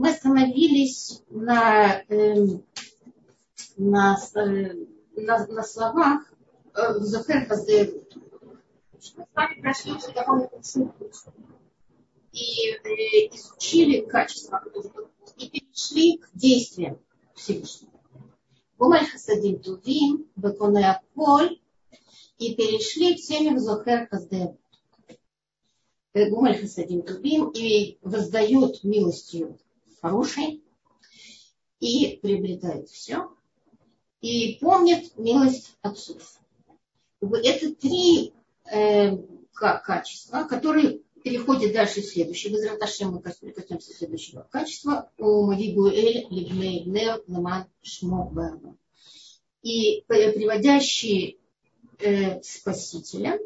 мы остановились на, эм, на, э, на, на словах э, Зохер Хаздеевут. Мы с вами прошли уже довольно большую и э, изучили качество и перешли к действиям Всевышнего. Гумаль Хасадим Тувим, Беконе Аколь, и перешли к теме Зохер Хаздеевут. Гумаль Хасадим Тувим и воздает милостью хорошей и приобретает все, и помнит милость отцов. Это три э, качества, которые переходят дальше в следующее. В Израташем мы коснемся следующего качества. У Мавигуэль Либней Бнел Ламан Шмо И приводящие э, Спасителя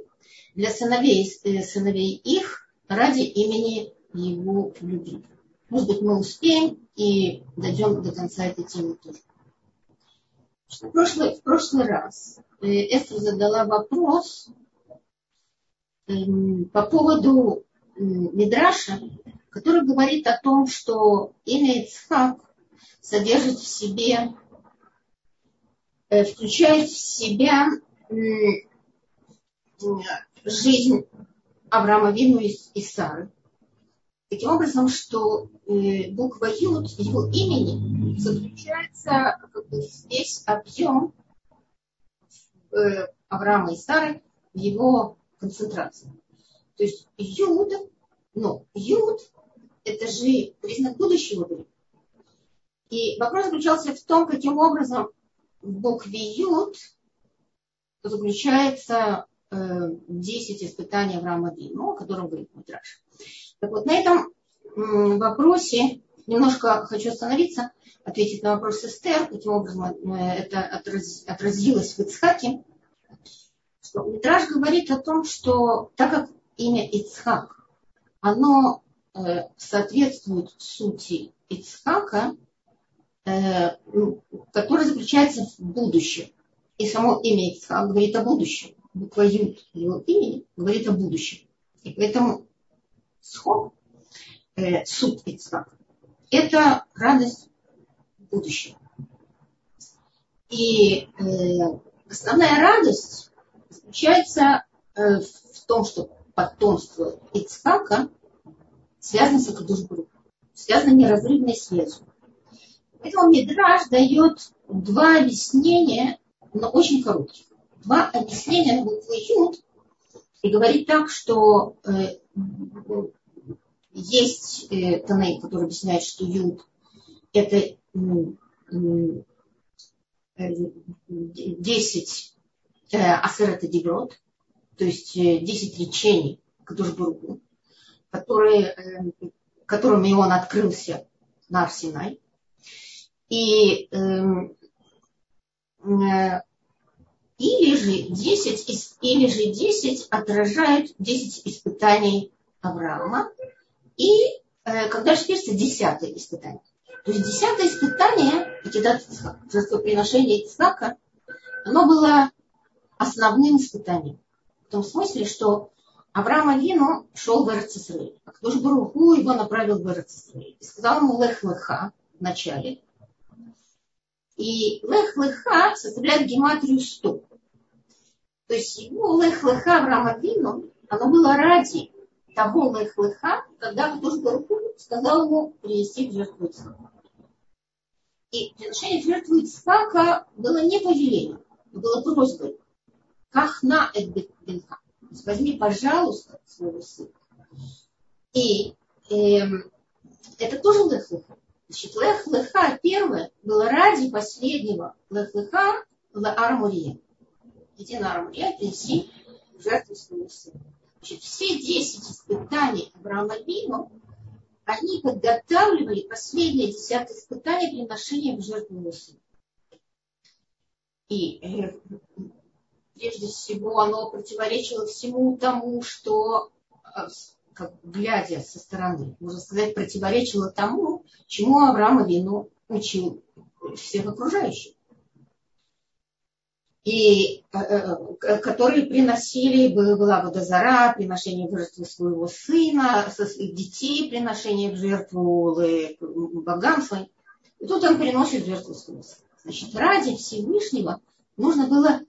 для сыновей, э, сыновей их ради имени его любви. Может быть, мы успеем и дойдем до конца этой темы тоже. В прошлый, в прошлый раз э, Эстер задала вопрос эм, по поводу Мидраша, который говорит о том, что имя Ицхак содержит в себе, э, включает в себя жизнь Авраама Вину и Сары. Таким образом, что э, буква Юд его имени заключается как бы, весь объем э, Авраама и Сары в его концентрации. То есть Юд, ну, Юд это же признак будущего времени. И вопрос заключался в том, каким образом в букве Юд заключается э, 10 испытаний Авраама Вину, о котором говорит Митраш. Так вот, на этом вопросе немножко хочу остановиться, ответить на вопрос Эстер, каким образом э, это отразилось в Ицхаке. Что Митраж говорит о том, что так как имя Ицхак, оно э, соответствует сути Ицхака, э, которая заключается в будущем. И само имя Ицхак говорит о будущем. Буква Юд его имени говорит о будущем. И поэтому сход, э, суд Ицхак, это радость будущего. И э, основная радость заключается э, в том, что потомство Ицхака связано с Акадушбру, связано неразрывной связью. Поэтому Мидраш дает два объяснения, но очень коротких. Два объяснения на букву Юд и говорит так, что э, есть э, Таней, который объясняет, что Юд это э, 10 э, асерата деброд, то есть 10 э, речений Кадушбургу, которые, э, которыми он открылся на Арсенай. И эм, э, или же 10, или же 10 отражают 10 испытаний Авраама. И э, когда же пишется десятое испытание. То есть десятое испытание, жертвоприношение Ицхака, оно было основным испытанием. В том смысле, что Авраам Авину шел в Эрцисрей. А кто же Баруху его направил в Эрцисрей? И сказал ему Лех Леха в начале. И Лех Леха составляет гематрию 100. То есть его Лех Леха Авраам Авину, оно было ради того Лех Леха, когда Кадуш Баруху сказал ему принести в жертву. И приношение в жертву Ицхака было не повелением, было просьбой. Кахна эт бенха. Возьми, пожалуйста, своего сына. И эм, это тоже лех леха. Значит, лех леха первое было ради последнего лех леха Иди на армурия, принеси жертву своего сына. Значит, все десять испытаний Авраама Вину, они подготавливали последнее десятое испытание приношения в его сына. И э, прежде всего оно противоречило всему тому, что, э, как, глядя со стороны, можно сказать, противоречило тому, чему Авраам Авину учил всех окружающих. И э, э, которые приносили, была водозара, приношение в жертву своего сына, детей, приношение в жертву богам своим. И тут он приносит жертву своего сына. Значит, ради Всевышнего нужно было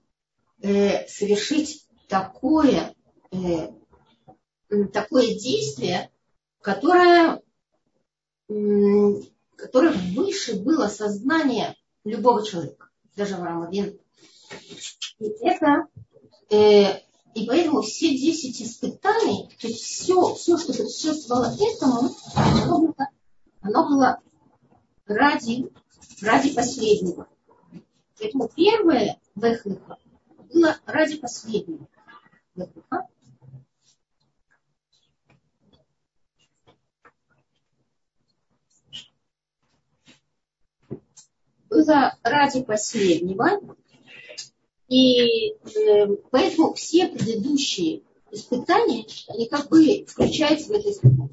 э, совершить такое, э, такое действие, которое, э, которое выше было сознание любого человека, даже Авраама Вин и это, э, и поэтому все 10 испытаний, то есть все, все что предшествовало этому, оно было, оно было ради, ради последнего. Поэтому первое Вехлыха было ради последнего. Вехлыха. Было ради последнего, и э, поэтому все предыдущие испытания, они как бы включаются в это испытание.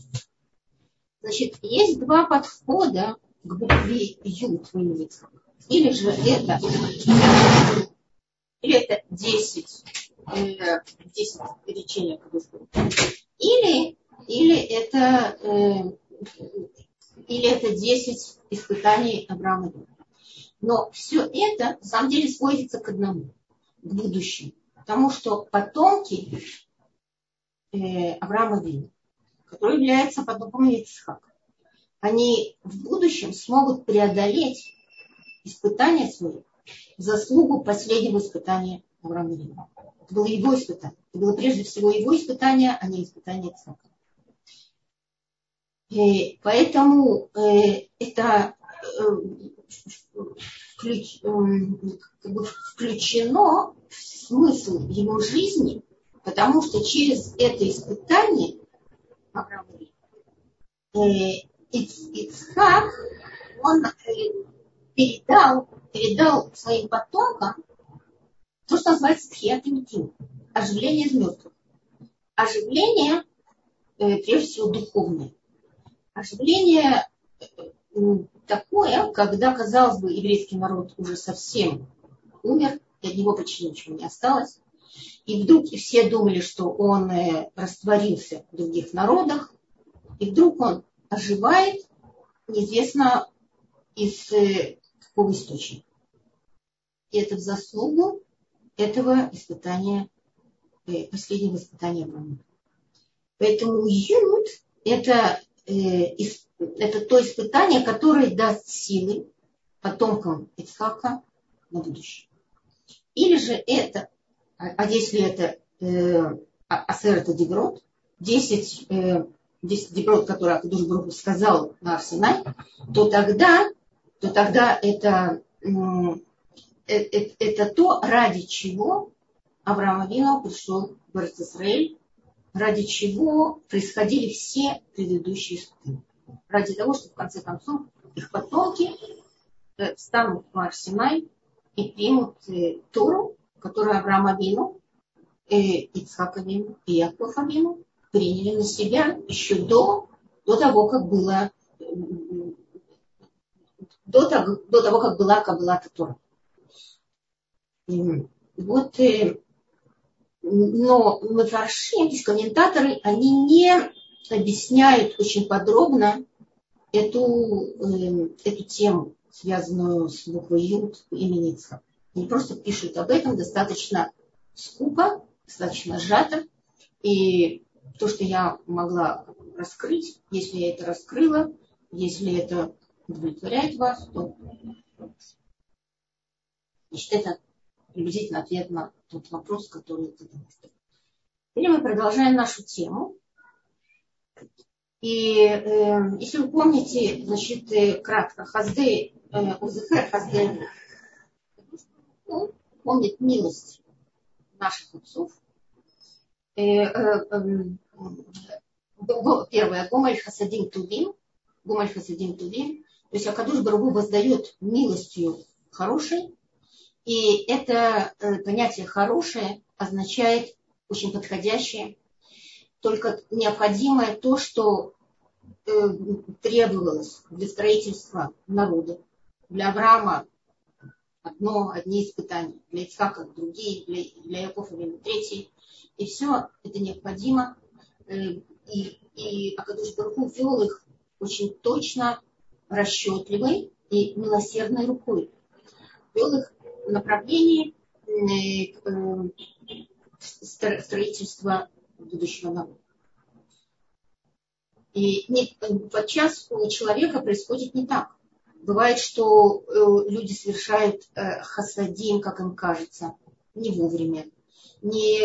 Значит, есть два подхода к букве Ют в немецком. Или же это, или это 10, э, 10 речений или, или это э, или это 10 испытаний Авраама. Но все это на самом деле сводится к одному – к будущему. Потому что потомки э, Авраама Вина, которые являются потомками Ицхака, они в будущем смогут преодолеть испытания свои в заслугу последнего испытания Авраама Вина. Это было его испытание. Это было прежде всего его испытание, а не испытание Ицхака. И поэтому э, это э, как бы включено в смысл его жизни, потому что через это испытание э, Ицхак, он э, передал, передал своим потомкам то, что называется тхиатимитим, оживление из мертвых. Оживление, э, прежде всего, духовное. Оживление такое, когда, казалось бы, еврейский народ уже совсем умер, и от него почти ничего не осталось. И вдруг и все думали, что он э, растворился в других народах, и вдруг он оживает, неизвестно из э, какого источника. И это в заслугу этого испытания, э, последнего испытания Авраама. Поэтому Юд – это это то испытание, которое даст силы потомкам Ицхака на будущее. Или же это, а, а если это э, а, Асер это Деброд, 10, э, 10 Деброд, которые Акадуш Брух сказал на Арсенай, то тогда, то тогда это, э, э, это то, ради чего Авраам Авину пришел в Израиль, ради чего происходили все предыдущие испытания ради того, чтобы в конце концов их потомки э, встанут в Арсенай и примут э, Тору, которую Авраам Авину, э, Ицхак Авину и Яков Авину приняли на себя еще до, до того, как было до того, до того, как была Каббалата Тора. Вот, но Мефаршим, здесь комментаторы, они не объясняют очень подробно эту, э, эту тему, связанную с буквой Юд имени Ицхак. Они просто пишут об этом достаточно скупо, достаточно сжато. И то, что я могла раскрыть, если я это раскрыла, если это удовлетворяет вас, то значит, это приблизительно ответ на тот вопрос, который ты задал. Теперь мы продолжаем нашу тему. И э, если вы помните, значит, э, кратко, Хазды, э, УЗХ, Хазды, ну, помнит милость наших отцов. Э, э, э, первое, Гомаль Хасадим Тувим, Гомаль Хасадим Тувим, то есть Акадуш Барагу воздает милостью хорошей, и это э, понятие хорошее означает очень подходящее, только необходимое то, что э, требовалось для строительства народа. Для Авраама одно, одни испытания. Для Ицхака другие, для, для Якова Вину третьи. И все это необходимо. Э, и, и Акадуш Барху вел их очень точно, расчетливой и милосердной рукой. Вел их направлении э, строительства будущего народа. И не, подчас у человека происходит не так. Бывает, что э, люди совершают э, хасадим, как им кажется, не вовремя, не,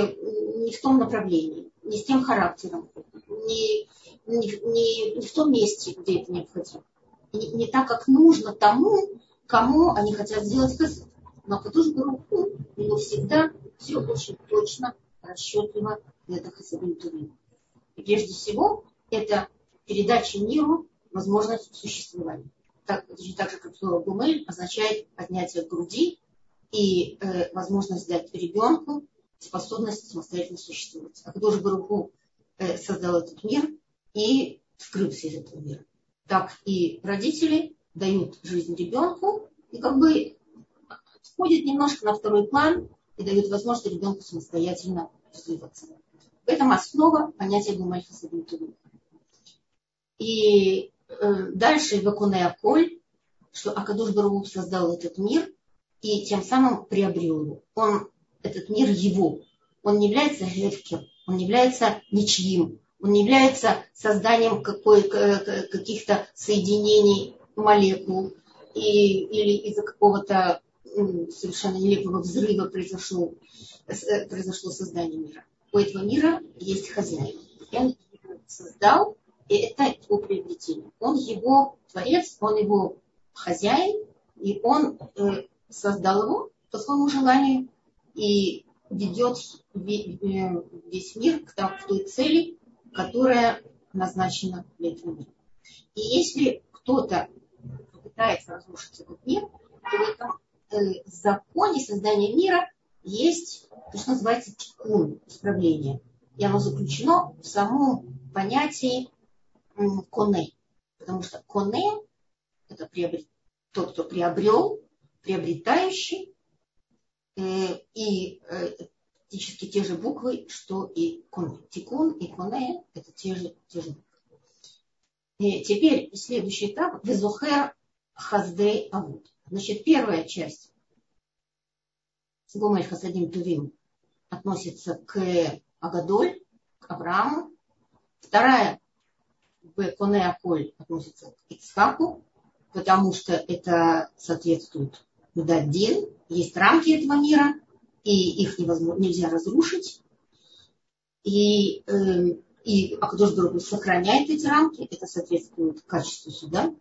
не в том направлении, не с тем характером, не, не, не, не в том месте, где это необходимо. Не, не так, как нужно тому, кому они хотят сделать хасад. Но Кадуш Баруху, у него всегда все очень точно, расчетливо, и это хасадим. И прежде всего, это передача миру возможность существования. Так, так же, как слово «гумель» означает поднятие груди и э, возможность дать ребенку способность самостоятельно существовать. А Кадуш Баруху э, создал этот мир и скрылся из этого мира. Так и родители дают жизнь ребенку и как бы входят немножко на второй план и дают возможность ребенку самостоятельно развиваться. В этом основа понятия Гумаль Хасадим И э, дальше Вакуне Аколь, что Акадуш Бару создал этот мир и тем самым приобрел его. Он, этот мир его. Он не является легким, он не является ничьим, он не является созданием каких-то соединений молекул и, или из-за какого-то совершенно нелепого взрыва произошло, э, произошло создание мира. У этого мира есть хозяин. Он его создал, и это его приобретение. Он его творец, он его хозяин, и он э, создал его по своему желанию и ведет э, весь мир к той цели, которая назначена для этого мира. И если кто-то попытается разрушить этот мир, то в этом э, законе создания мира есть то, что называется тикун, исправление. И оно заключено в самом понятии коне. Потому что коне – это приобрет, тот, кто приобрел, приобретающий, э, и э, практически те же буквы, что и коне. Тикун и коне – это те же, те же буквы. И теперь следующий этап – везухер хаздей авуд. Значит, первая часть Гомель Хасадим Тувим относится к Агадоль, к Аврааму. Вторая в Коне Аколь относится к Ицхаку, потому что это соответствует Мудаддин. Есть рамки этого мира, и их невозможно, нельзя разрушить. И, э, и Акадош сохраняет эти рамки, это соответствует качеству суда.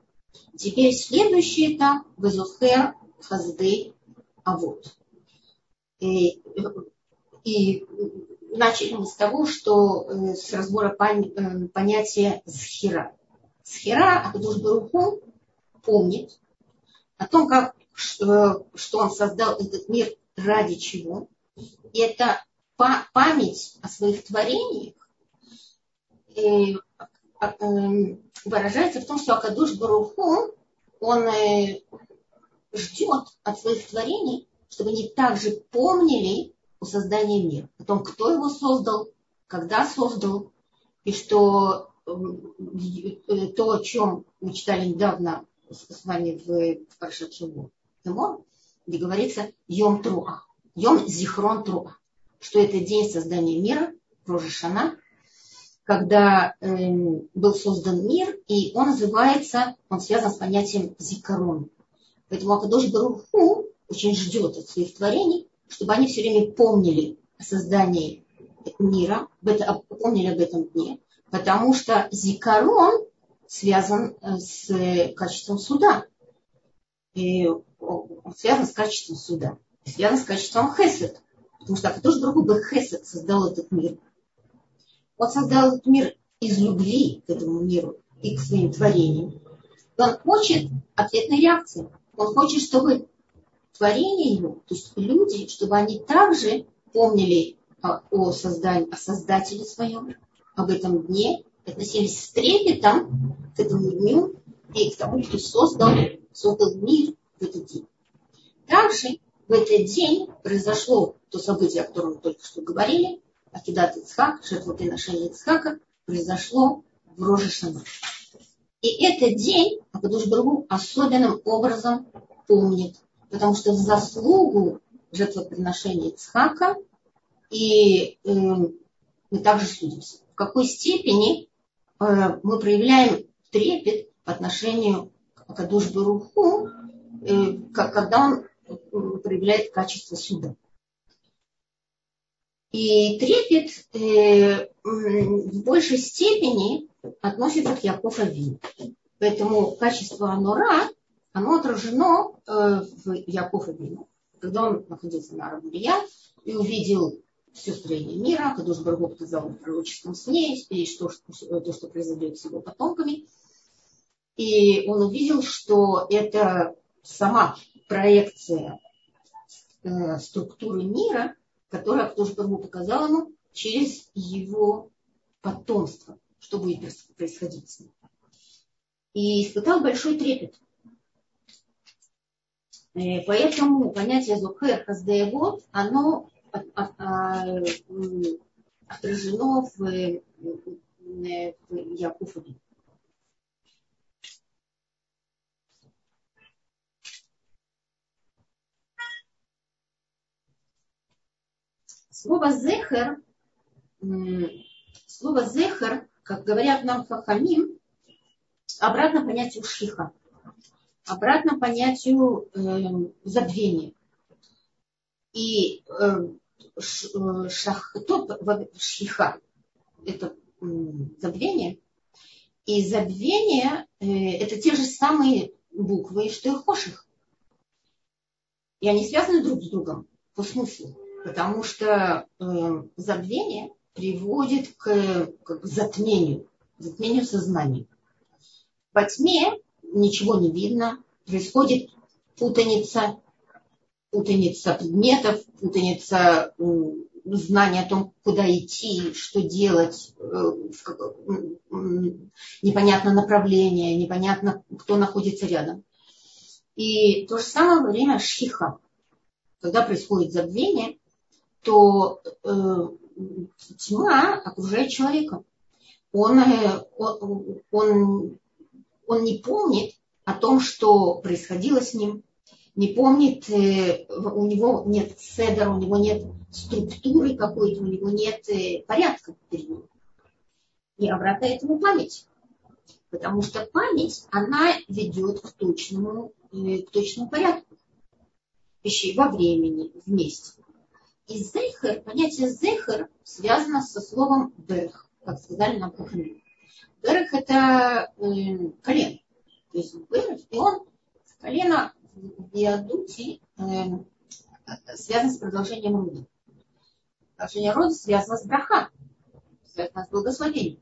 Теперь следующий этап – Везохер Хаздей Авод. И, и начали мы с того, что э, с разбора э, понятия схера. Схера Акадуш Баруху помнит о том, как, что, он создал этот мир ради чего. И это память о своих творениях э, выражается в том, что Акадуш Баруху, он ждет от своих творений, чтобы они также помнили о создании мира, о том, кто его создал, когда создал, и что э, то, о чем мы читали недавно с вами в Паршат Шаву, где говорится Йом Труа, Йом Зихрон Труа, что это день создания мира, Рожешана, когда э, был создан мир, и он называется, он связан с понятием Зикарон. Поэтому Акадош Баруху очень ждет от своих творений, чтобы они все время помнили о создании мира, помнили об этом дне, потому что зикарон связан э, с качеством суда. И он связан с качеством суда. Связан с качеством хесед. Потому что же другой бы хесед создал этот мир? Он создал этот мир из любви к этому миру и к своим творениям. И он хочет ответной реакции. Он хочет, чтобы творение его, то есть люди, чтобы они также помнили о, создании, о Создателе своем, об этом дне, относились с трепетом к этому дню и к тому, кто создал, создал мир в этот день. Также в этот день произошло то событие, о котором мы только что говорили, Акидат Ицхак, жертвоприношение Ицхака, произошло в Рожешана. И этот день Акадуш Баргу особенным образом помнит, потому что в заслугу жертвоприношения Ицхака и э, мы также судимся. В какой степени э, мы проявляем трепет по отношению к Акадуш Баруху, э, когда он э, проявляет качество суда. И трепет э, в большей степени относится к Яков Авину. Поэтому качество Анура, оно отражено э, в Яков Авину. Когда он находился на Арабурия и увидел все строение мира, Кадуш Баргу сказал в пророческом сне, и что, то, что произойдет с его потомками. И он увидел, что это сама проекция э, структуры мира, которая Кадуш Баргу показал ему через его потомство, что будет происходить с ним. И испытал большой трепет. Э, поэтому понятие Зухер Хаздеевод, оно отражено в, в Якуфове. Слово «зехер», слово «зехер», как говорят нам хахамим, обратно понятию шиха, обратно понятию э, забвения. И э, э шахтот, шиха, это э, забвение, и забвение э, это те же самые буквы, что и хоших. И они связаны друг с другом по смыслу потому что э, забвение приводит к, к затмению, затмению сознания. Во тьме ничего не видно, происходит путаница, путаница предметов, путаница э, знания о том, куда идти, что делать, э, непонятно направление, непонятно, кто находится рядом. И то же самое время шиха, когда происходит забвение, то э, тьма окружает человека. Он, э, он, он, не помнит о том, что происходило с ним, не помнит, э, у него нет седера, у него нет структуры какой-то, у него нет э, порядка перед ним. И обратно этому память. Потому что память, она ведет к точному, э, к точному порядку вещей во времени, вместе. И зехер, понятие зехер связано со словом берх, как сказали нам Хахамим. Берх это э, колено. То есть берх, и он колено в Иадуте э, связано с продолжением рода. Продолжение рода связано с браха, связано с благословением.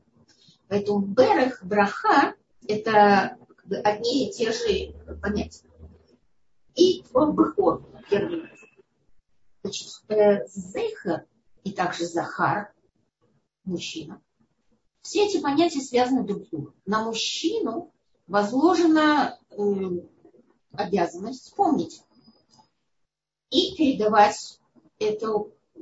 Поэтому берех, браха – это одни и те же понятия. И он бехор, первый Зейхер и также Захар, мужчина, все эти понятия связаны друг с другом. На мужчину возложена э, обязанность помнить и передавать эту э,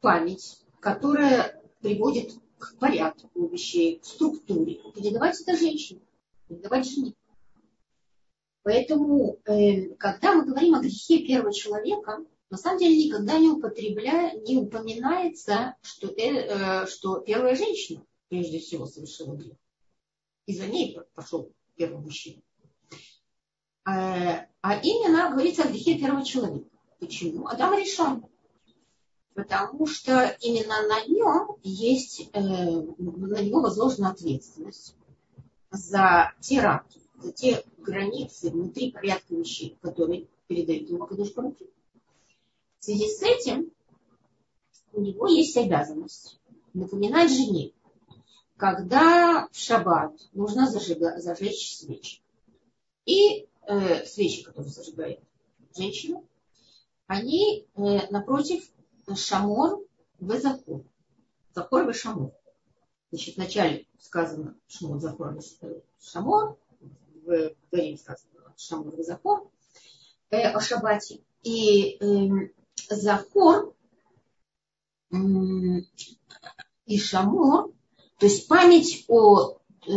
память, которая приводит к порядку вещей, к структуре. Передавать это женщине, передавать жене. Поэтому, э, когда мы говорим о грехе первого человека, на самом деле никогда не употребляя, не упоминается, что, э, что первая женщина прежде всего совершила грех. И за ней пошел первый мужчина. А, а именно говорится о грехе первого человека. Почему? Адам решен. Потому что именно на нем есть, э, на него возложена ответственность за те рамки, за те границы внутри порядка вещей, которые передают ему Акадуш Барухи. В связи с этим у него есть обязанность напоминать жене, когда в шаббат нужно зажига, зажечь свечи. И э, свечи, которые зажигает женщина, они э, напротив шамор в захор. Захор в шамор. Значит, вначале сказано шамор захор шамор, в Дарим сказано шамор в захор, э, о шаббате. И э, Захор и Шамор, то есть память о, э,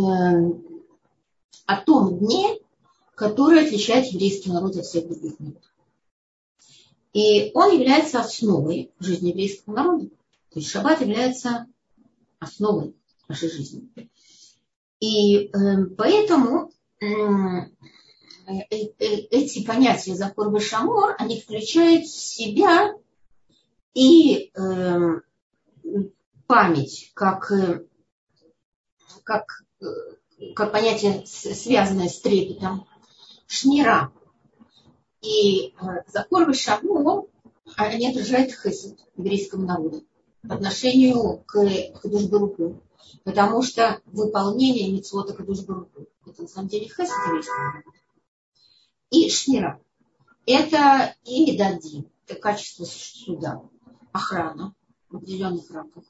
о том дне, который отличает еврейский народ от всех других народов. И он является основой жизни еврейского народа. То есть шаббат является основой нашей жизни. И э, поэтому э, эти понятия Захор и Шамор, они включают в себя и э, память как, э, как, э, как понятие, связанное с трепетом, шнира, и э, закон Шаму, они отражают хесед еврейскому народу по отношению к Хадушбаруку. Потому что выполнение митцвота Хадушбаруку это на самом деле хесед еврейского народа. И шнира. Это и медадин, это качество суда, охрана в определенных рамках.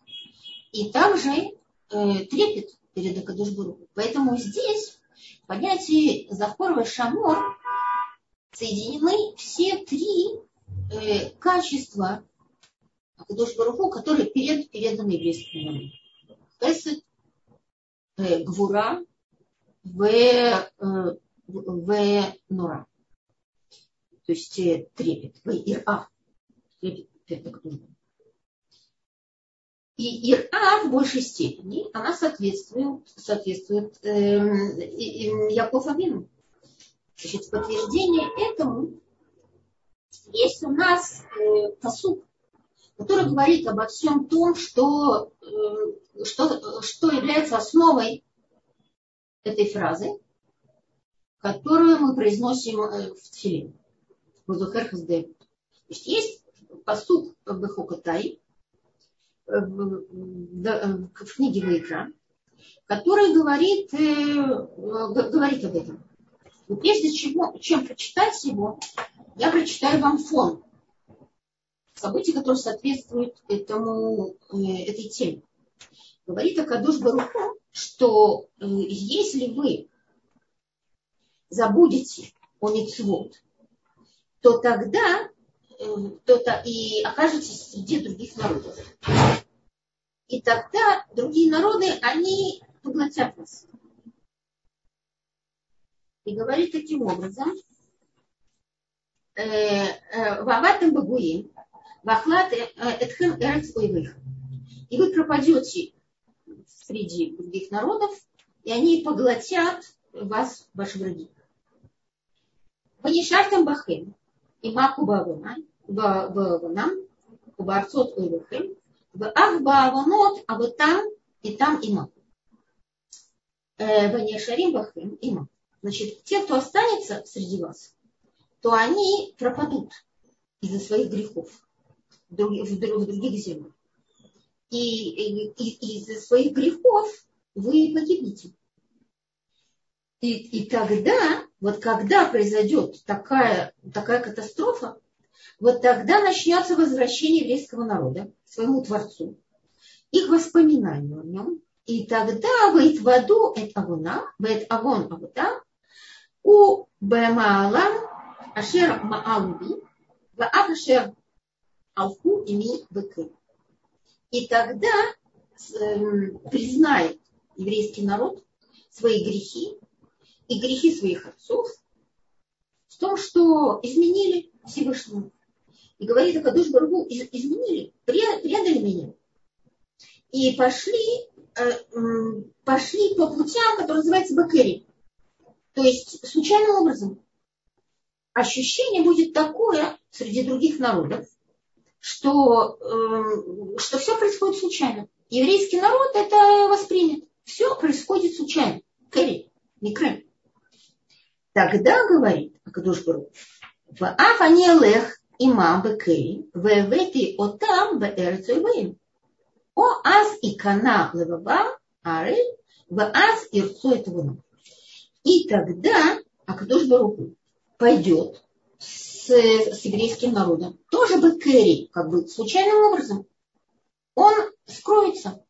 И также э, трепет перед Акадушбургу. Поэтому здесь понятие Захорова Шамор соединены все три э, качества Акадош Баруху, которые перед, переданы еврейскому народу. Хесед, э, Гвура, в, э, в Нора. То есть э, трепет, в Ира. Трепет перед Акадош и Ира в большей степени, она соответствует, соответствует э, Яков Авину. Значит, подтверждение этому есть у нас э, посуд, который говорит обо всем том, что, э, что, что является основой этой фразы, которую мы произносим э, в Тфилин. То есть есть посуд Бехокатай в, в, в книге Вайкра, который говорит, э, говорит об этом. Но прежде чего, чем прочитать его, я прочитаю вам фон событий, которые соответствуют этому, э, этой теме. Говорит Акадуш Баруху, что э, если вы забудете о Мицвод, то тогда э, то-то и окажетесь среди других народов. И тогда другие народы, они поглотят вас и говорит таким образом, э, э, Ваватым Багуим, Вахлат Этхем Эрец Ойвых. И вы пропадете среди других народов, и они поглотят вас, ваши враги. Ванишартам Бахем, и Маку Баванам, Убарцот Ойвыхем, в Ах Баванот, а вы там, и там, и Маку. Ванишарим Бахем, и Маку. Значит, те, кто останется среди вас, то они пропадут из-за своих грехов в других, в других землях. И, и, и из-за своих грехов вы погибнете. И, и тогда, вот когда произойдет такая, такая катастрофа, вот тогда начнется возвращение еврейского народа к своему Творцу, их воспоминанию о нем. И тогда выйдет в аду эт агуна, вэт агон агута, у бэмаалам ашер маалуби, ваав ашер алху ими быки. И тогда эм, признает еврейский народ свои грехи и грехи своих отцов в том, что изменили Всевышнему. И говорит Акадуш Баргу, изменили, предали меня. И пошли, э, пошли по путям, которые называются Бакери. То есть случайным образом ощущение будет такое среди других народов, что, э, что все происходит случайно. Еврейский народ это воспримет. Все происходит случайно. Кэрри, не Крым. Тогда, говорит Акадуш Бару, в Афанелех имам бекери, в эвети отам беэрцойбэйм. О аз и кана леваба, ары, в аз ирцу этого и тогда Акадош Баруху пойдет с, с еврейским народом. Тоже бы Кэрри, как бы случайным образом. Он скроется.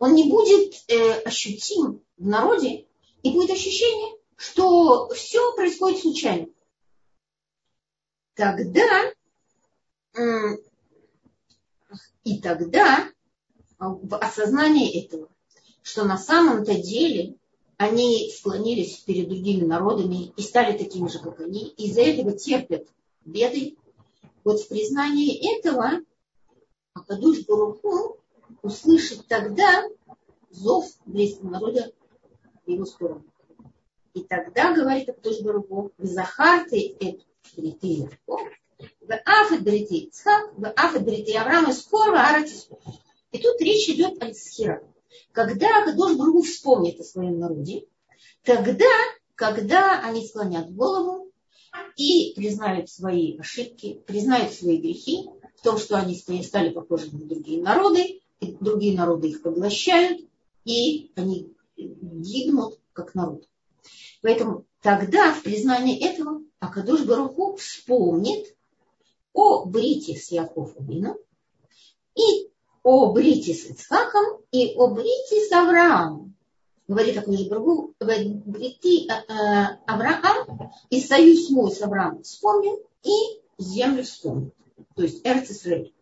Он не будет э, ощутим в народе, и будет ощущение, что все происходит случайно. тогда и тогда в осознании этого, что на самом-то деле они склонились перед другими народами и стали такими же, как они, из-за этого терпят беды. Вот в признании этого Акадуш Баруху услышит тогда зов близкого народа в его сторону. И тогда, говорит Акадуш Баруху, в Захарте это брити в Афет брити Ицхак, в Афет брити Авраам скоро Аратис. И тут речь идет о Исхира. Когда Акадош Баруху вспомнит о своем народе, тогда, когда они склонят голову и признают свои ошибки, признают свои грехи, в том, что они стали похожи на другие народы, другие народы их поглощают, и они гибнут как народ. Поэтому тогда в признании этого Акадуш Баруху вспомнит о Брите с Яковом и о Брите с Ицхаком и о Брите с Авраамом. Говорит такой Брагу, Брити э, э, Авраам и союз мой с Авраамом вспомнил и землю вспомнил. То есть Эрцисрель.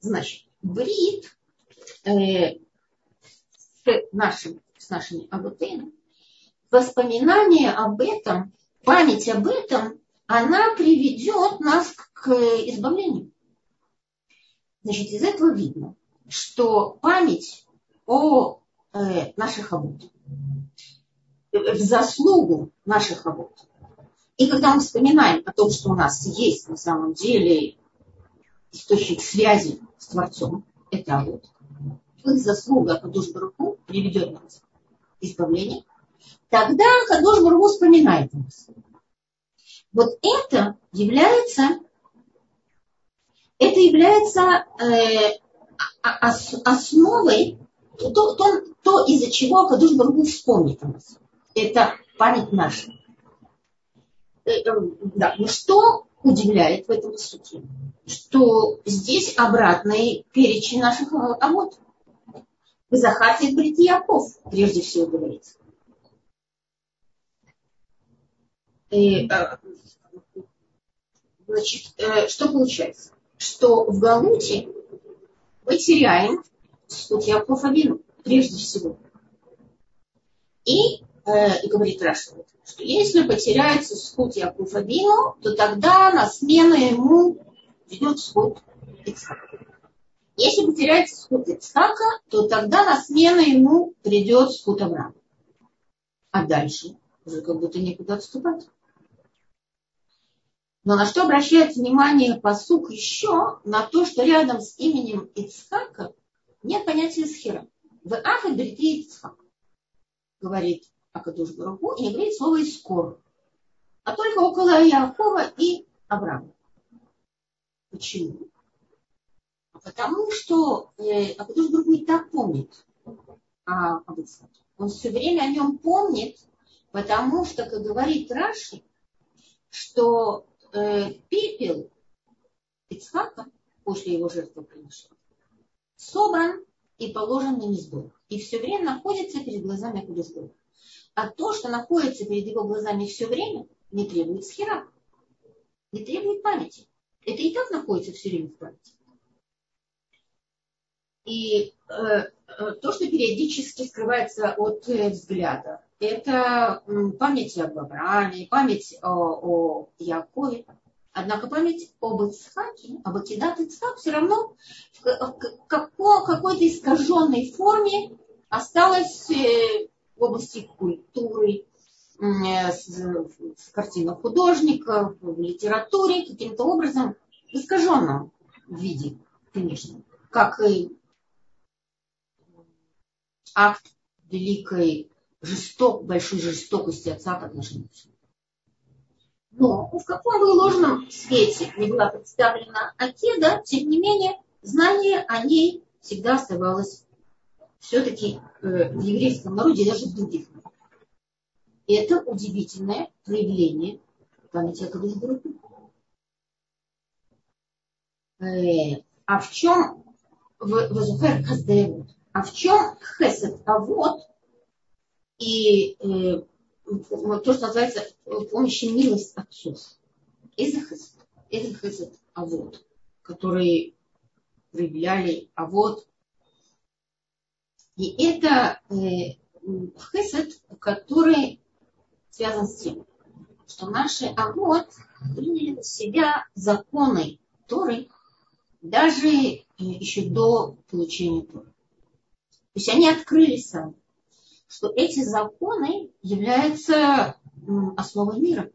Значит, Брит э, с, нашим, с нашими Абутейнами, воспоминание об этом, память об этом, она приведет нас к избавлению. Значит, из этого видно, что память о э, наших работ, в заслугу наших работ. И когда мы вспоминаем о том, что у нас есть на самом деле источник связи с Творцом, это вот, их заслуга Кадуш Баруху приведет нас к избавлению, тогда Кадуш Баруху вспоминает нас. Вот это является, это является э, основой, то, то, то из-за чего Кадуш Баргу вспомнит нас. Это память наша. Э, э, да, но что удивляет в этом сути? Что здесь обратный перечень наших амот. В Захате Яков, прежде всего говорится. И, э, значит, что получается? Что в Галуте мы теряем суть Яков Авину, прежде всего. И, э, и говорит Раша, что если потеряется сход Яков Авину, то тогда на смену ему идет сход Ицхака. Если потеряется сход Ицхака, то тогда на смену ему придет сход Авраама. А дальше уже как будто некуда отступать. Но на что обращает внимание посук еще? На то, что рядом с именем Ицхака нет понятия схера. В Афе Брити Ицхак, говорит Акадуш Баруху, и не говорит слово Искор, а только около Яакова и Авраама. Почему? Потому что э, Акадуш Баруху и так помнит о, об Ицхаке. Он все время о нем помнит, потому что, как говорит Раши, что э, пепел Ицхака после его жертвоприношения собран и положен на мизбор. И все время находится перед глазами Акудышбора. А то, что находится перед его глазами все время, не требует схера, не требует памяти. Это и так находится все время в памяти. И э то, что периодически скрывается от э, взгляда, это память об Аврааме, память о, о Якове. Однако память об Ицхаке, об Акидат Ицхак все равно в какой-то искаженной форме осталась э, в области культуры, э, с картинах художников, в литературе, каким-то образом в искаженном виде, конечно, как и акт великой жесток, большой жестокости отца по отношению к сыну. Но в каком бы ложном свете не была представлена Акеда, тем не менее, знание о ней всегда оставалось все-таки э, в еврейском народе, даже в других это удивительное проявление памяти о Кадышбургу. Э, а в чем в, в А в чем хесед? А вот и э, то, что называется помощи милость отцов. Изахас. это хесед авод, который проявляли авод. И это э, хесед, который связан с тем, что наши авод приняли на себя законы Торы, даже э, еще до получения Торы. Есть они открыли сами, что эти законы являются основой мира.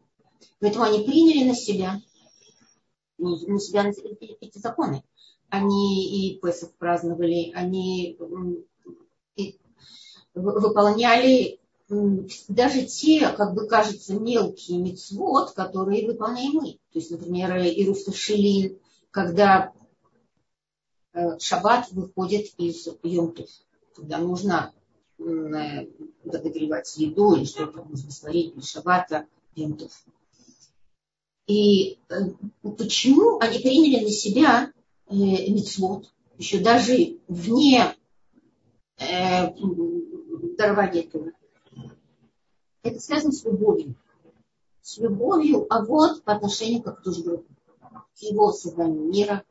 Поэтому они приняли на себя, на себя эти законы. Они и Песах праздновали, они выполняли даже те, как бы кажется, мелкие мецвод, которые выполняем мы. То есть, например, Ируса Шилин, когда э, шаббат выходит из Йомтов, когда нужно э, подогревать еду или что-то нужно сварить для шаббата Йомтов. И э, почему они приняли на себя мецвод, еще даже вне дарования Тура? это связано с любовью. С любовью, а вот по отношению к Актушбру, к его созданию мира,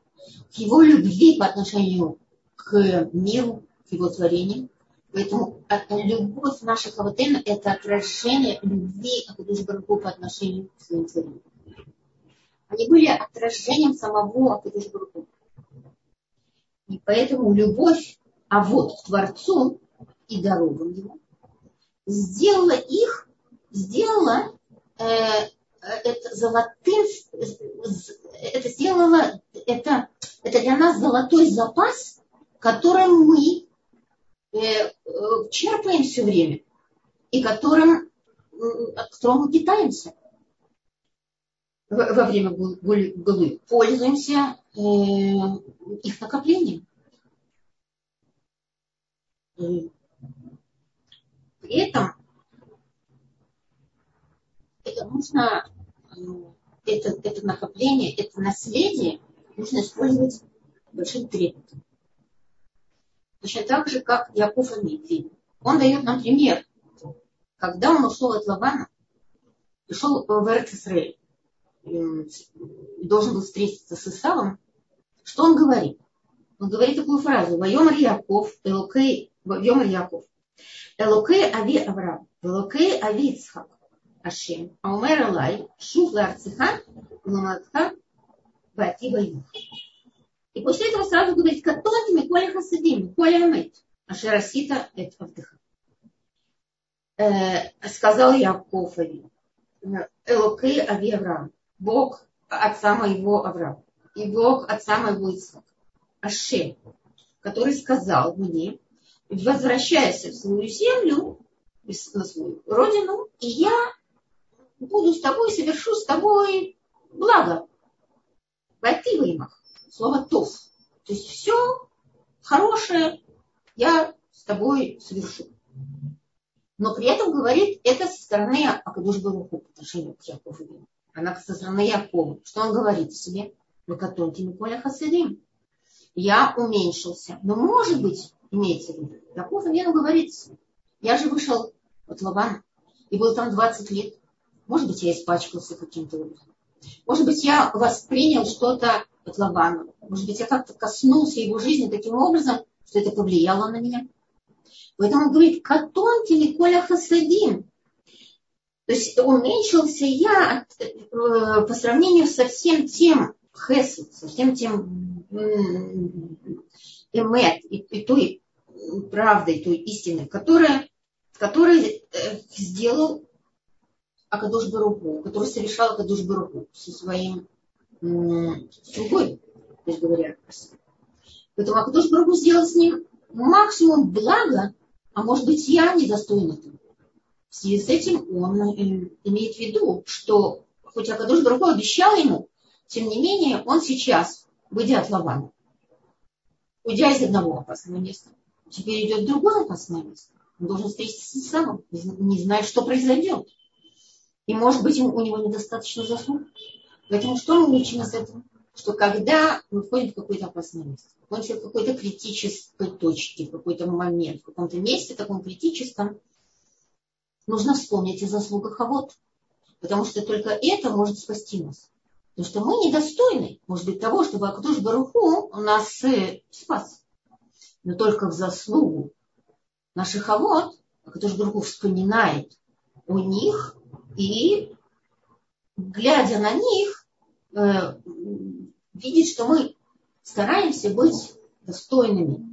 к его любви по отношению к миру, его творению. Поэтому любовь наших Хаватена – это отражение любви Акадушбаргу по отношению к своим творениям. Они были отражением самого Акадушбаргу. И поэтому любовь, а вот к Творцу и дорогам его, сделала их сделала э, это золотым, это сделала, это, это для нас золотой запас, которым мы э, э, черпаем все время и которым, от которого мы питаемся во время голы. Пользуемся их накоплением. При этом это нужно, это, это накопление, это наследие нужно использовать большим трепетом. Точно так же, как Яков Амитри. Он дает нам пример. Когда он ушел от Лавана, пришел в Эрцисрель, должен был встретиться с Исавом, что он говорит? Он говорит такую фразу. Вайомар Яков, Элокей, Вайомар Яков. Элокей Ави Авраам, Элокей Ави Ицхак, Ашем, Аумер Алай, Шув Ларциха, Ламатха, Бати Баймух. И после этого сразу говорит, Катонтими Коля Хасадим, Коля Амет, Ашерасита Эт Авдыха. Сказал Яков Ави, Элокей Ави Авраам, Бог отца моего Авраама, и Бог отца моего Исаака, Ашем, который сказал мне, возвращайся в свою землю, на свою родину, и я буду с тобой, совершу с тобой благо. Войти в имах. Слово тов. То есть все хорошее я с тобой совершу. Но при этом говорит это со стороны Акадуш Баруху по отношению к Якову. Она со стороны Якова. Что он говорит себе? Вы катонки Миколя Хасидим. Я уменьшился. Но может быть, имеется в виду, Яков Вину говорит, я же вышел от Лавана и был там 20 лет. Может быть, я испачкался каким-то образом. Может быть, я воспринял что-то от Лавана. Может быть, я как-то коснулся его жизни таким образом, что это повлияло на меня. Поэтому он говорит, катон Коля Хасадим. То есть уменьшился я э, по сравнению со всем тем хесед, со всем тем эмет и, и той правдой, той истиной, которая, которая э, сделал Акадуш Баруху, который совершал Акадуш Баруху со своим слугой, то есть говоря. Поэтому Акадуш Баруху сделал с ним максимум блага, а может быть я недостоин этого. В связи с этим он э, имеет в виду, что хоть Акадуш Баруху обещал ему, тем не менее он сейчас, выйдя от Лавана, уйдя из одного опасного места, теперь идет другое опасное место. Он должен встретиться с самым, не знает, что произойдет. И может быть у него недостаточно заслуг. Поэтому что мы из этого? Что когда мы входим в какое-то опасное место, находимся в какой-то критической точке, в какой-то момент, в каком-то месте таком критическом, нужно вспомнить о заслугах Авод. Потому что только это может спасти нас. Потому что мы недостойны, может быть, того, чтобы Акадуш Баруху нас э, спас. Но только в заслугу наших авод Акадуш Баруху вспоминает о них и, глядя на них, э, видит, что мы стараемся быть достойными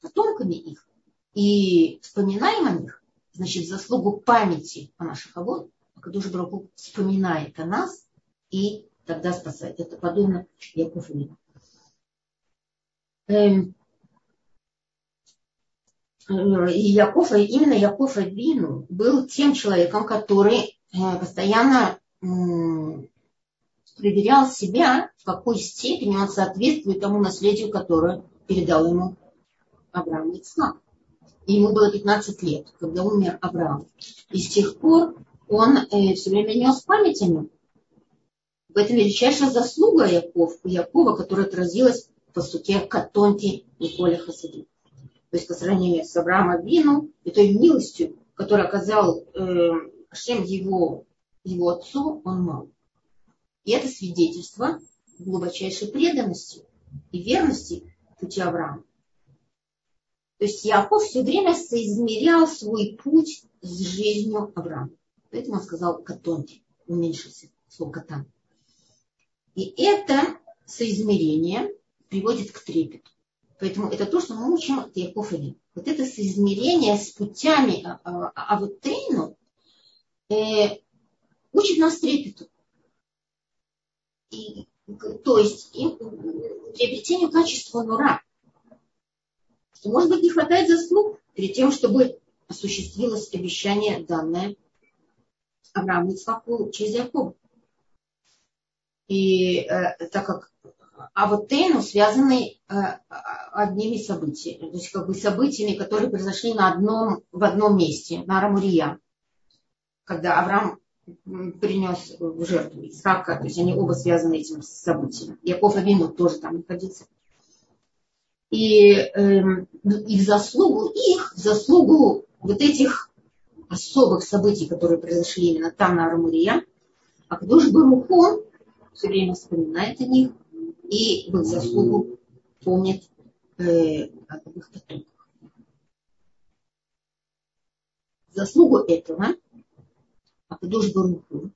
потомками их и вспоминаем о них, значит, заслугу памяти о наших авод, Акадуш Баруху вспоминает о нас и тогда спасает. Это подобно Яков и эм, э, И Яков, именно Яков Авину был тем человеком, который э, постоянно проверял себя, в какой степени он соответствует тому наследию, которое передал ему Авраам Ицхак. И ему было 15 лет, когда умер Авраам. И с тех пор он э, все время нес память о нем. В этом величайшая заслуга Яков, Якова, которая отразилась в посуке Катонти и Коля Хасади. То есть по сравнению с Авраамом Вину и той милостью, которую оказал э, Шем его, его отцу, он мал. И это свидетельство глубочайшей преданности и верности пути Авраама. То есть Яков все время соизмерял свой путь с жизнью Авраама. Поэтому он сказал катонти, уменьшился, слово катан. И это соизмерение приводит к трепету. Поэтому это то, что мы учим от Яков Илин. Вот это соизмерение с путями а, а, а э, учит нас трепету. И, то есть им, приобретению качества нура. Что, может быть, не хватает заслуг перед тем, чтобы осуществилось обещание, данное Аврааму Ицхаку через Якова. И э, так как а вот Тейну связаны э, одними событиями, то есть как бы событиями, которые произошли на одном, в одном месте, на Арамурия, когда Авраам принес в жертву Исаака, то есть они оба связаны этим событием. Яков Авину тоже там находится. И, э, и в заслугу их, в заслугу вот этих особых событий, которые произошли именно там, на Арамурия, Акдуш Баруху все время вспоминает о них и в их заслугу помнит э, об их потомках. заслугу этого Акадош Баруху,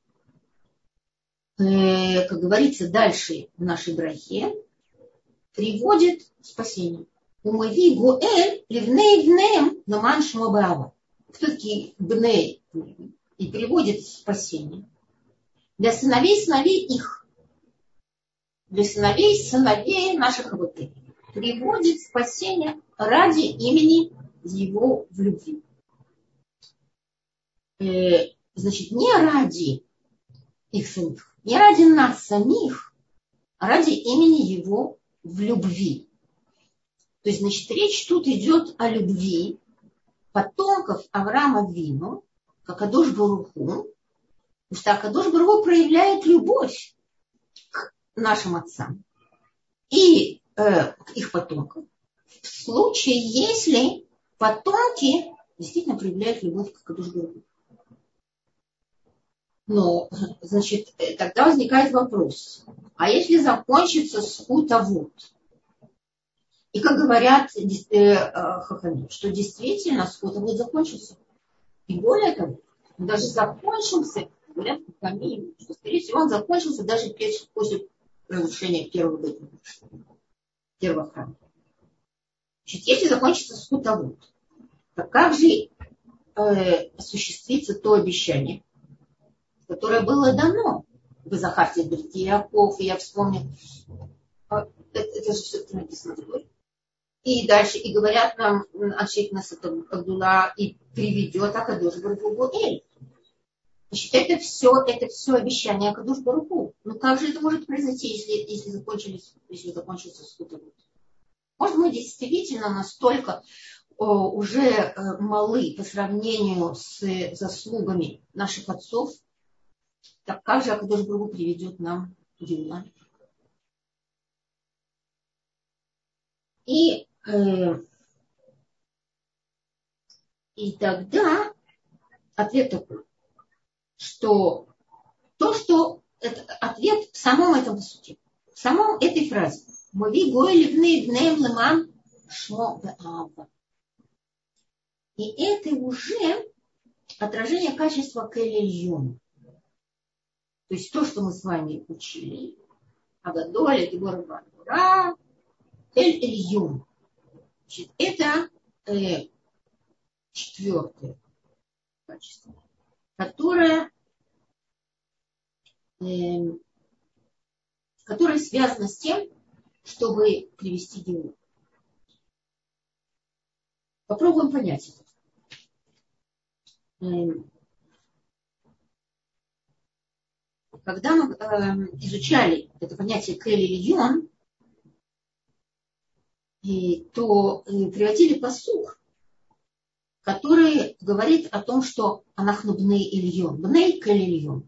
э, как говорится дальше в нашей брахе, приводит спасение. Умави Гуэль ливней внем наман шмабава. Кто такие бней? И приводит спасение. Для сыновей сыновей их для сыновей сыновей наших авоты. Приводит спасение ради имени его в любви. Значит, не ради их самих, не ради нас самих, а ради имени его в любви. То есть, значит, речь тут идет о любви потомков Авраама Вину, как Адош Баруху, потому что Акадош Баруху проявляет любовь нашим отцам и э, их потомкам. В случае, если потомки действительно проявляют любовь к Кадушгуру. Но, значит, тогда возникает вопрос, а если закончится скутовод? И как говорят э, э, хахами, что действительно скутовод закончится. И более того, даже закончился, говорят хахами, что, скорее всего, он закончился даже после разрушения первого быта, первого храма. Значит, если закончится скутовод, то как же э, осуществится то обещание, которое было дано в Захарте Яков, и я вспомнил, а, это, это же все-таки написано другое. И дальше, и говорят нам, Аншейк нас Абдулла и приведет Акадош Барбугу. Значит, это все, это все обещание Акадуш Баруху. Ну как же это может произойти, если, если, закончились, если закончился скутовод? Может, мы действительно настолько о, уже э, малы по сравнению с заслугами наших отцов, так как же Акадуш Баруху приведет нам Гилла? И, э, и тогда ответ такой что то, что это, ответ в самом этом посуде, в самом этой фразе. Мови гой ливны бнеем леман шмо беава. И это уже отражение качества келельон. То есть то, что мы с вами учили, Агадоля, Гебора Бандура, Эль Эльюн. Значит, это э, четвертое качество, которое, э, которое связано с тем, чтобы привести Геу. Попробуем понять это. Эм, когда мы эм, изучали это понятие Келли то э, приводили посух, который говорит о том, что Анахну Бней Ильон, Бней Келли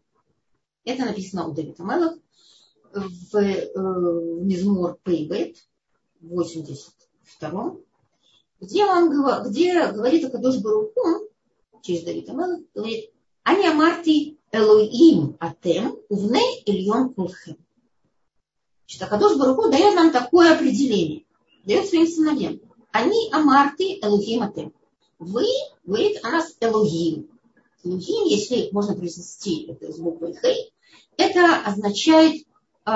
Это написано у Давида Мелах в, э, Мизмор Пейбет, 82 где он где говорит о Кадош Баруху, через Давида Мелах, говорит, Ани Амарти Элоим Атем Увне Ильон Кулхем. Значит, Акадош Баруху дает нам такое определение, дает своим сыновьям. Они Амарти Элогим Атем. Вы, говорит о нас Элогим. Элогим, если можно произнести это с буквой Хей, это означает э,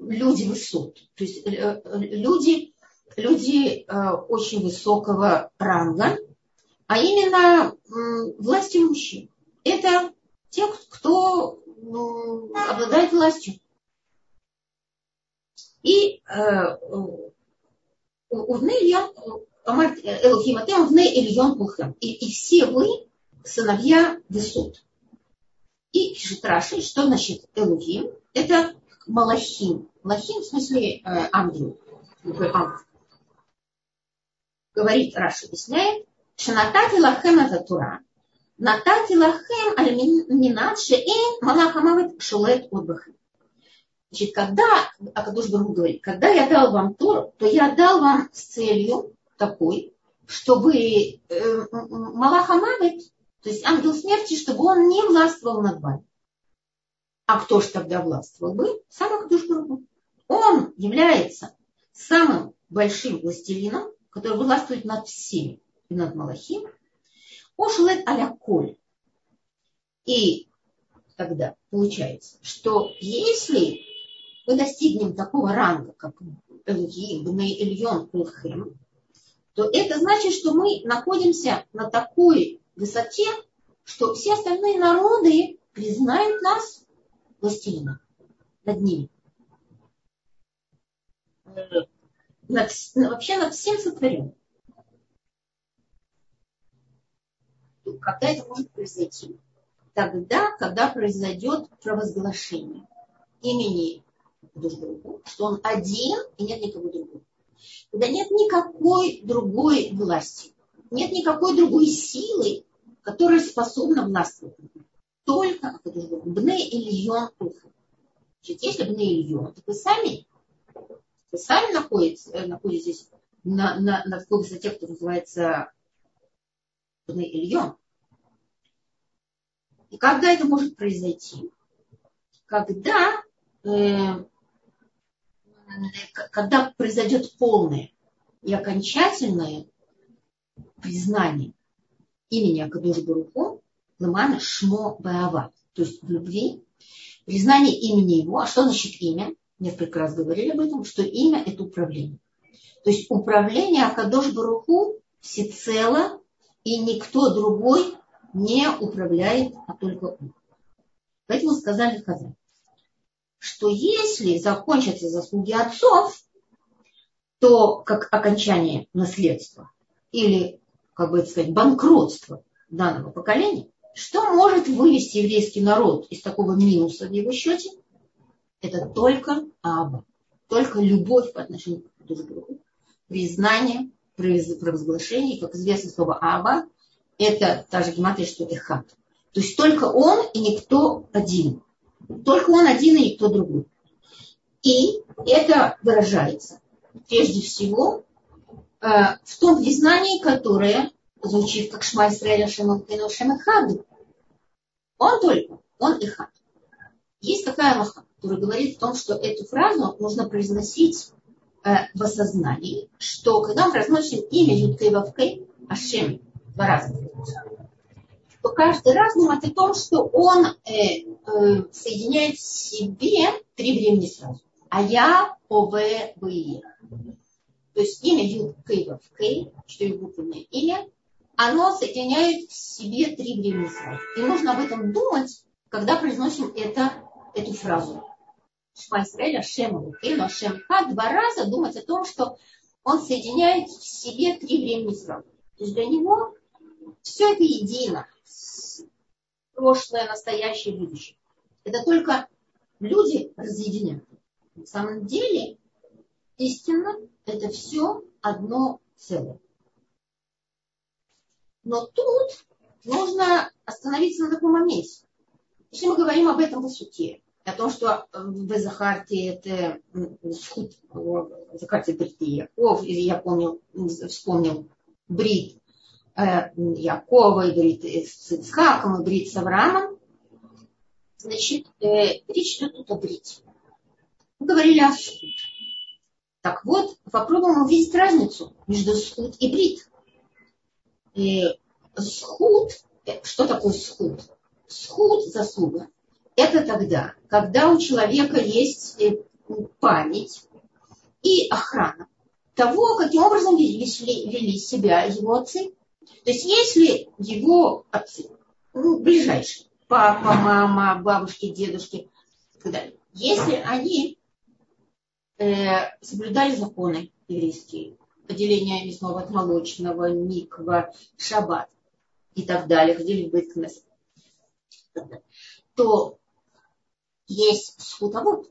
люди высот. То есть э, люди, люди э, очень высокого ранга, а именно власть мужчин. Это те, кто ну, обладает властью. И э, и, и все вы сыновья высот. И пишет Раши, что значит Элухим? Это Малахим. Малахим в смысле э, ангел. Говорит Раши, объясняет, Шанатати лахем это Тура. Натати лахем аль шеэн малахамавит шулет отбахем. Значит, когда, Акадуш Бару говорит, когда я дал вам Тору, то я дал вам с целью такой, чтобы э, Малахамавит, то есть ангел смерти, чтобы он не властвовал над вами. А кто же тогда властвовал бы? Сам Акадуш Бару. Он является самым большим властелином, который властвует над всеми и над Малахим, Ошлет аля коль. И тогда получается, что если мы достигнем такого ранга, как Эльгим, Бней Ильон, Кулхем, то это значит, что мы находимся на такой высоте, что все остальные народы признают нас властелином над ними. Над, вообще над всем сотворенным. Когда это может произойти? Тогда, когда произойдет провозглашение имени друг что он один и нет никого другого. Когда нет никакой другой власти, нет никакой другой силы, которая способна властвовать. Только Бне Ильон Значит, если Бне Ильон, то вы сами, вы сами находитесь, э, находитесь на, на, на такой высоте, кто называется Ильон. И когда это может произойти? Когда, э, когда произойдет полное и окончательное признание имени Акадуш Баруху Ламана Шмо Баава, то есть в любви, признание имени его. А что значит имя? Несколько раз говорили об этом, что имя – это управление. То есть управление Акадош Баруху всецело, и никто другой не управляет, а только он. Поэтому сказали Хазар, что если закончатся заслуги отцов, то как окончание наследства или, как бы это сказать, банкротство данного поколения, что может вывести еврейский народ из такого минуса в его счете? Это только Аба, только любовь по отношению к друг другу, признание, провозглашение, как известно слово Аба, это та же гематрия, что Эхат. То есть только он и никто один. Только он один и никто другой. И это выражается прежде всего э, в том признании, которое звучит как Шма Исраэля Шемалкину Шемехаду. Он только, он и хат. Есть такая аллаха, которая говорит о том, что эту фразу нужно произносить в осознании, что когда мы произносим имя Юткой Вавкой, Ашем, два раза, то каждый раз думать о том, что он э, э, соединяет в себе три времени сразу. А я, ОВ. То есть имя Юд Кей Вав Кей, четырехбуквенное имя, оно соединяет в себе три времени сразу. И нужно об этом думать, когда произносим это, эту фразу. Шма Исраэль, Ашем Элокейну, Ашем Ха, два раза думать о том, что он соединяет в себе три времени сразу. То есть для него все это едино. Прошлое, настоящее, будущее. Это только люди разъединяют. На самом деле, истинно, это все одно целое. Но тут нужно остановиться на таком моменте. Если мы говорим об этом в суте, о том, что в Захарте это схуд, в Захарте Брит Яков, я помню, вспомнил Брит э, Якова, и Брит с Ицхаком, и Брит с Авраамом, значит, э, речь идет тут о Брите. Мы говорили о схуд. Так вот, попробуем увидеть разницу между схуд и брит. И схуд, э, что такое схуд? Схуд, заслуга, это тогда, когда у человека есть э, память и охрана того, каким образом вели, вели себя его отцы. То есть если его отцы, ну, ближайшие, папа, мама, бабушки, дедушки и так далее, если они э, соблюдали законы еврейские, поделение мясного от молочного, миква, шаббат и так далее, ходили в Бейткнес, то есть схутовод.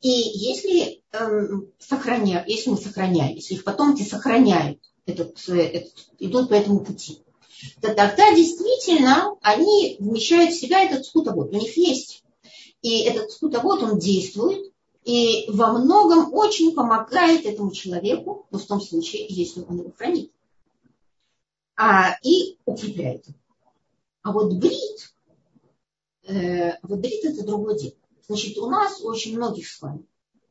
И если, эм, сохраня, если мы сохраняем, если их потомки сохраняют, этот, э, этот, идут по этому пути, то тогда действительно они вмещают в себя этот скутовод. У них есть. И этот скутовод, он действует, и во многом очень помогает этому человеку, но в том случае, если он его хранит, а, и укрепляет. А вот брит, э, вот брит это другое дело. Значит, у нас очень многих с вами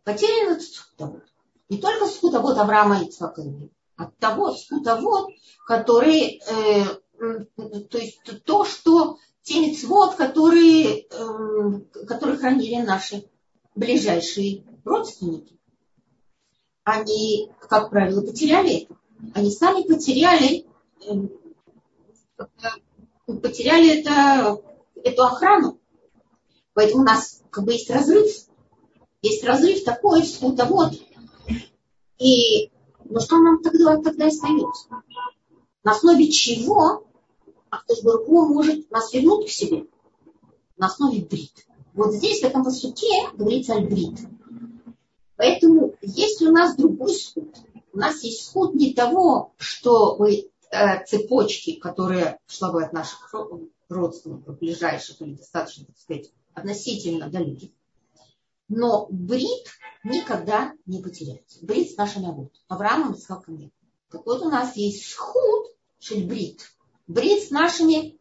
потерян этот скутовод. Не только скутовод Авраама и Ицхака, а того скутовод, который, э, то есть то, что те мецвод, которые, э, которые хранили наши ближайшие родственники. Они, как правило, потеряли это. Они сами потеряли, эм, потеряли это, эту охрану. Поэтому у нас как бы есть разрыв. Есть разрыв такой, что вот. И ну что нам тогда, тогда остается? На основе чего Ахташбургу может нас вернуть к себе? На основе брит. Вот здесь, в этом посуке, говорится альбрит. Поэтому есть у нас другой сход. У нас есть сход не того, что вы э, цепочки, которые шла бы от наших родственников, ближайших или достаточно, так сказать, относительно далеких. Но брит никогда не потеряется. Брит с нашим авод. Авраамом и Исхаком нет. Так вот у нас есть сход, брит. Брит с нашими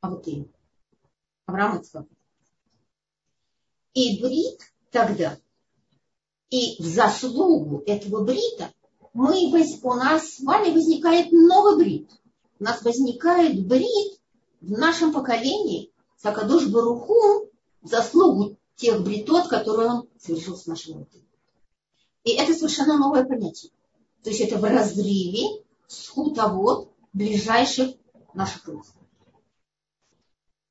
авотами. Авраам и Исхаком и брит тогда. И в заслугу этого брита мы, у нас с вами возникает новый брит. У нас возникает брит в нашем поколении Сакадуш Баруху заслугу тех бритот, которые он совершил с нашим родом. И это совершенно новое понятие. То есть это в разрыве с хутовод ближайших наших родственников.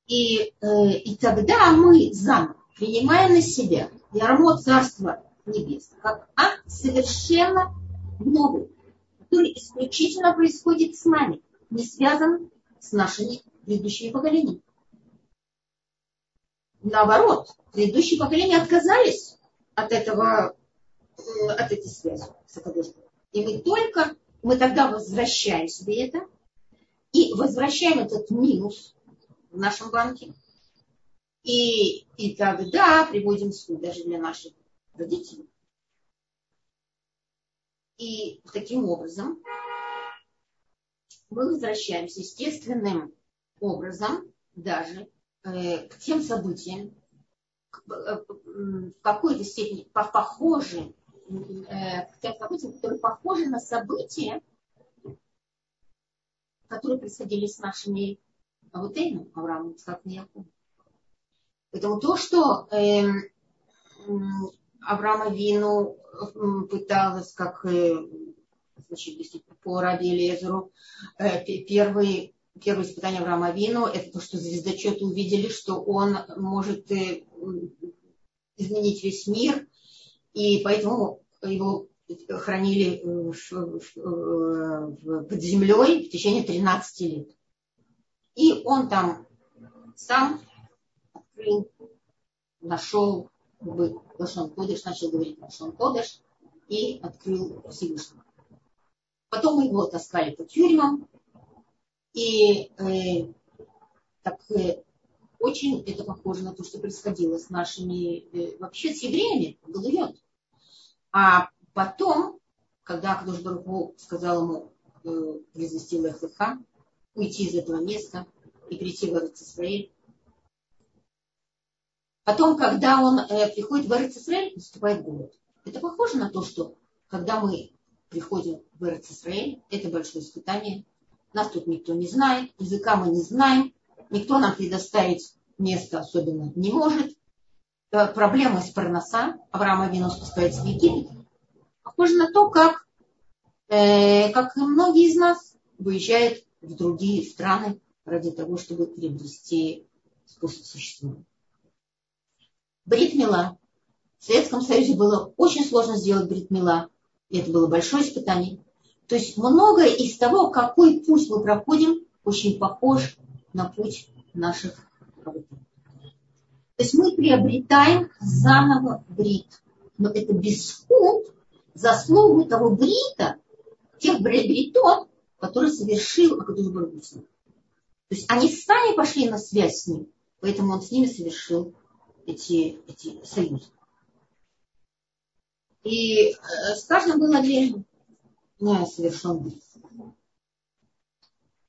И, э, и тогда мы заново принимая на себя ярмо Царства Небесного, как акт совершенно новый, который исключительно происходит с нами, не связан с нашими предыдущими поколениями. Наоборот, предыдущие поколения отказались от этого, э, от этой связи с Акадышем. И мы только, мы тогда возвращаем себе это и возвращаем этот минус в нашем банке – и, и тогда приводим суд даже для наших родителей. И таким образом мы возвращаемся естественным образом даже э, к тем событиям, в какой-то степени похожи, к тем событиям, которые похожи на события, которые происходили с нашими Авутейну, Авраамом, Ицхаком и Яковом. Поэтому то, что э, Авраама Вину пыталась, как э, значит, по Раби Лезеру, э, первый, первое испытание Авраама Вину, это то, что звездочеты увидели, что он может э, изменить весь мир, и поэтому его хранили в, под землей в течение 13 лет. И он там сам открыл, нашел, Лашон Кодыш, начал говорить Лашон Кодыш и открыл Всевышнего. Потом его таскали по тюрьмам, и э, так э, очень это похоже на то, что происходило с нашими, э, вообще с евреями, Галуйот. А потом, когда Кадуш Баруху сказал ему э, произвести Лехлыха, уйти из этого места и прийти в Израиль. Потом, когда он э, приходит в Израиль, наступает голод. Это похоже на то, что когда мы приходим в Израиль, это большое испытание. Нас тут никто не знает, языка мы не знаем, никто нам предоставить место особенно не может. Э, проблемы с парноса. Авраам Авину спускается в Египет. Похоже на то, как, э, как многие из нас выезжают в другие страны ради того, чтобы приобрести способ существования. Бритмила. В Советском Союзе было очень сложно сделать бритмила. И это было большое испытание. То есть многое из того, какой путь мы проходим, очень похож на путь наших родителей. То есть мы приобретаем заново брит. Но это без скуп заслугу того брита, тех бритот, который совершил Акадуш Барбус. То есть они сами пошли на связь с ним, поэтому он с ними совершил эти, эти союзы. И э, с каждым был отдельно не совершен брит.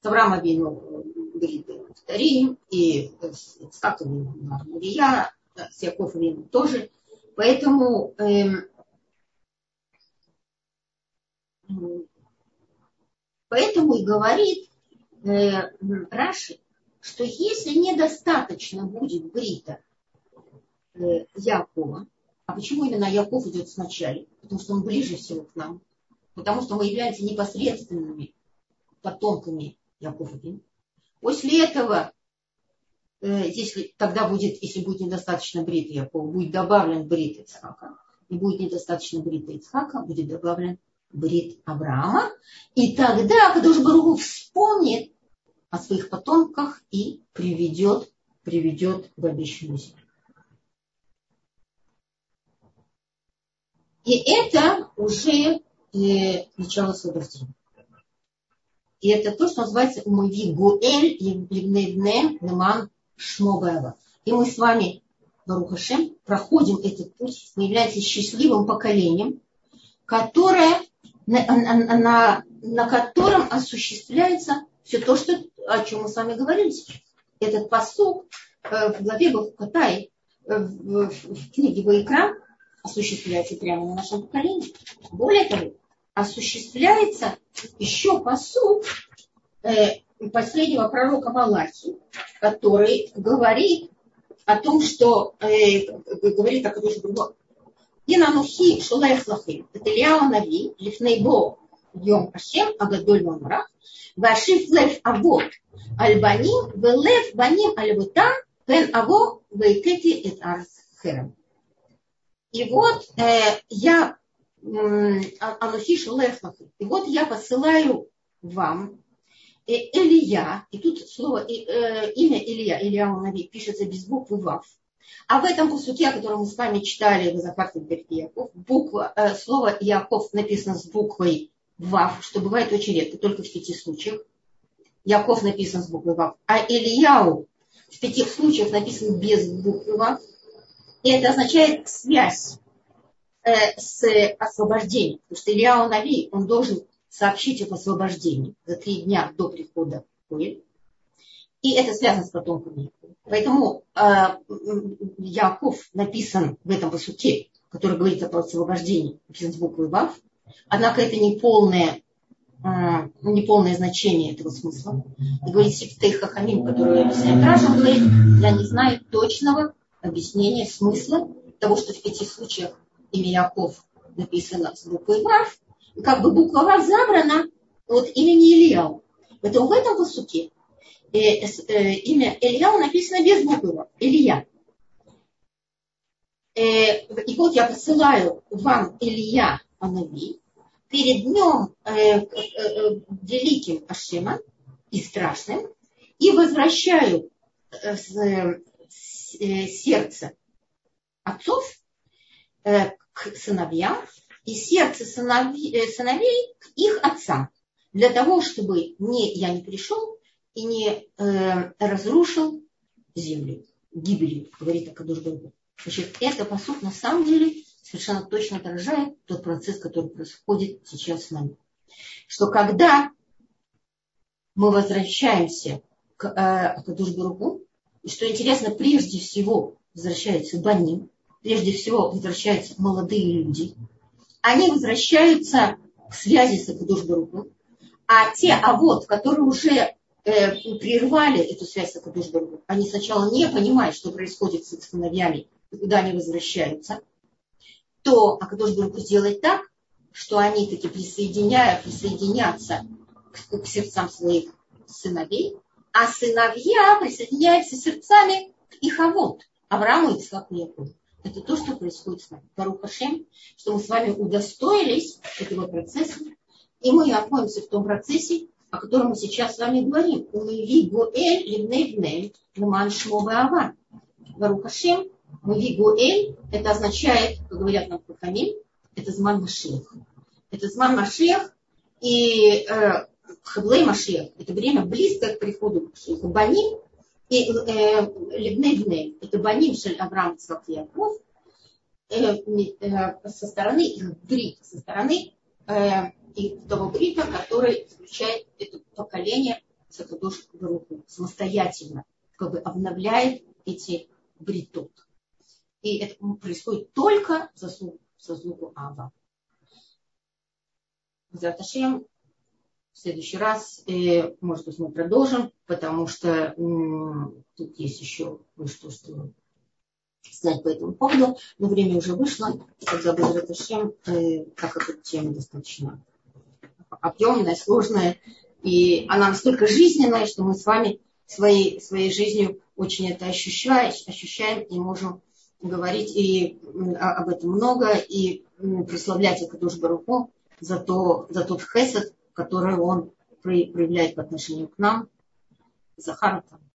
С Авраама Бину брит Рим, и с Катовым Мария, с Яковом тоже. Поэтому эм, Поэтому и говорит э, Раши, что если недостаточно будет брита э, Якова, а почему именно Яков идет сначала? Потому что он ближе всего к нам. Потому что мы являемся непосредственными потомками Якова. После этого, э, если тогда будет, если будет недостаточно брита Якова, будет добавлен брит Ицхака. И будет недостаточно брита Ицхака, будет добавлен брит Авраама, и тогда Кадуш Баругу вспомнит о своих потомках и приведет, приведет в обещанную землю. И это уже э, начало освобождения. И это то, что называется умови гуэль ливневне неман шмобаева. И мы с вами, Барухашем, проходим этот путь, мы являемся счастливым поколением, которое на, на, на, на котором осуществляется все то, что, о чем мы с вами говорили сейчас. Этот посуд э, в главе Бахукатай, э, в, в, в книге Ваикра, осуществляется прямо на нашем поколении. Более того, осуществляется еще по суд э, последнего пророка Малахи, который говорит о том, что э, говорит о Кадуш Бурбо. И нанухи шулаях лахим. Это ляо Нави, лифнейбо йом ашем, агадоль мамрах, вашиф лев авот, альбаним, велев баним альбутам, пен аво, вейкети эт архерам. И вот э, я Анухи Шулехлах, и вот я посылаю вам э, Илья, и тут слово, э, имя Илья, Илья Нави пишется без буквы Вав, а в этом куске, который мы с вами читали в Захарте Яков, буква, э, слово Яков написано с буквой Вав, что бывает очень редко, только в пяти случаях. Яков написан с буквой Вав. А Ильяу в пяти случаях написан без буквы Вав. И это означает связь э, с освобождением. Потому что Ильяу Нави, он должен сообщить об освобождении за три дня до прихода в И это связано с потомками. Поэтому э, Яков написан в этом посуке, который говорит о освобождении, написан с буквы Вав. Однако это не полное, э, не полное значение этого смысла. И говорит Сифтей Хахамим, который объясняет Раша, говорит, я не знаю точного объяснения смысла того, что в пяти случаях имя Яков написано с буквой Вав. Как бы буква Вав забрана от имени Ильяу. Поэтому в этом посуке э, э, имя Ильяу написано без буквы Илья. Э, и вот я посылаю вам Илья Анави перед днем э, э, э, великим Ашема и страшным и возвращаю э, с, э, сердце отцов э, к сыновьям и сердце сыновей, э, сыновей к их отцам для того, чтобы не, я не пришел и не э, разрушил землю гибелью, говорит Акадуш Богу. Значит, это посуд на самом деле совершенно точно отражает тот процесс, который происходит сейчас с нами. Что когда мы возвращаемся к э, Акадуш Богу, и что интересно, прежде всего возвращаются баним, прежде всего возвращаются молодые люди, они возвращаются к связи с Акадуш Богу, а те, а вот, которые уже э, прервали эту связь с Акадушбергом, они сначала не понимают, что происходит с их сыновьями, куда они возвращаются, то Акадушберг сделает так, что они таки присоединяют, присоединятся к, к сердцам своих сыновей, а сыновья присоединяются сердцами к их авод, Аврааму, Ицхаку и Якову. Это то, что происходит с нами. Барух Хашем, что мы с вами удостоились этого процесса, и мы находимся в том процессе, о котором мы сейчас с вами говорим. Умиви Гоэль Ливней Вней Ава. Барухашем, Муви Гоэль, это означает, как говорят нам Хахамим, это Зман Машех. Это Зман Машех и э, Хаблей Машех. Это время близкое к приходу к Баним. И э, Ливней Вней, это Баним Шель Авраам Цвак Яков, со стороны их брит, со стороны э, и того брита, который заключает это поколение Сакадош Баруху самостоятельно, как бы обновляет эти бритот. И это происходит только в заслугу, Ава. Заташем в следующий раз, э, может быть, мы продолжим, потому что тут есть еще кое-что, что сказать по этому поводу, но время уже вышло, тогда будет Шем, э, так как эта тема достаточно объемная, сложная, и она настолько жизненная, что мы с вами своей, своей жизнью очень это ощущаем, ощущаем и можем говорить и об этом много, и прославлять Акадуш Баруху за, то, за тот хесед, который он проявляет по отношению к нам. Захар там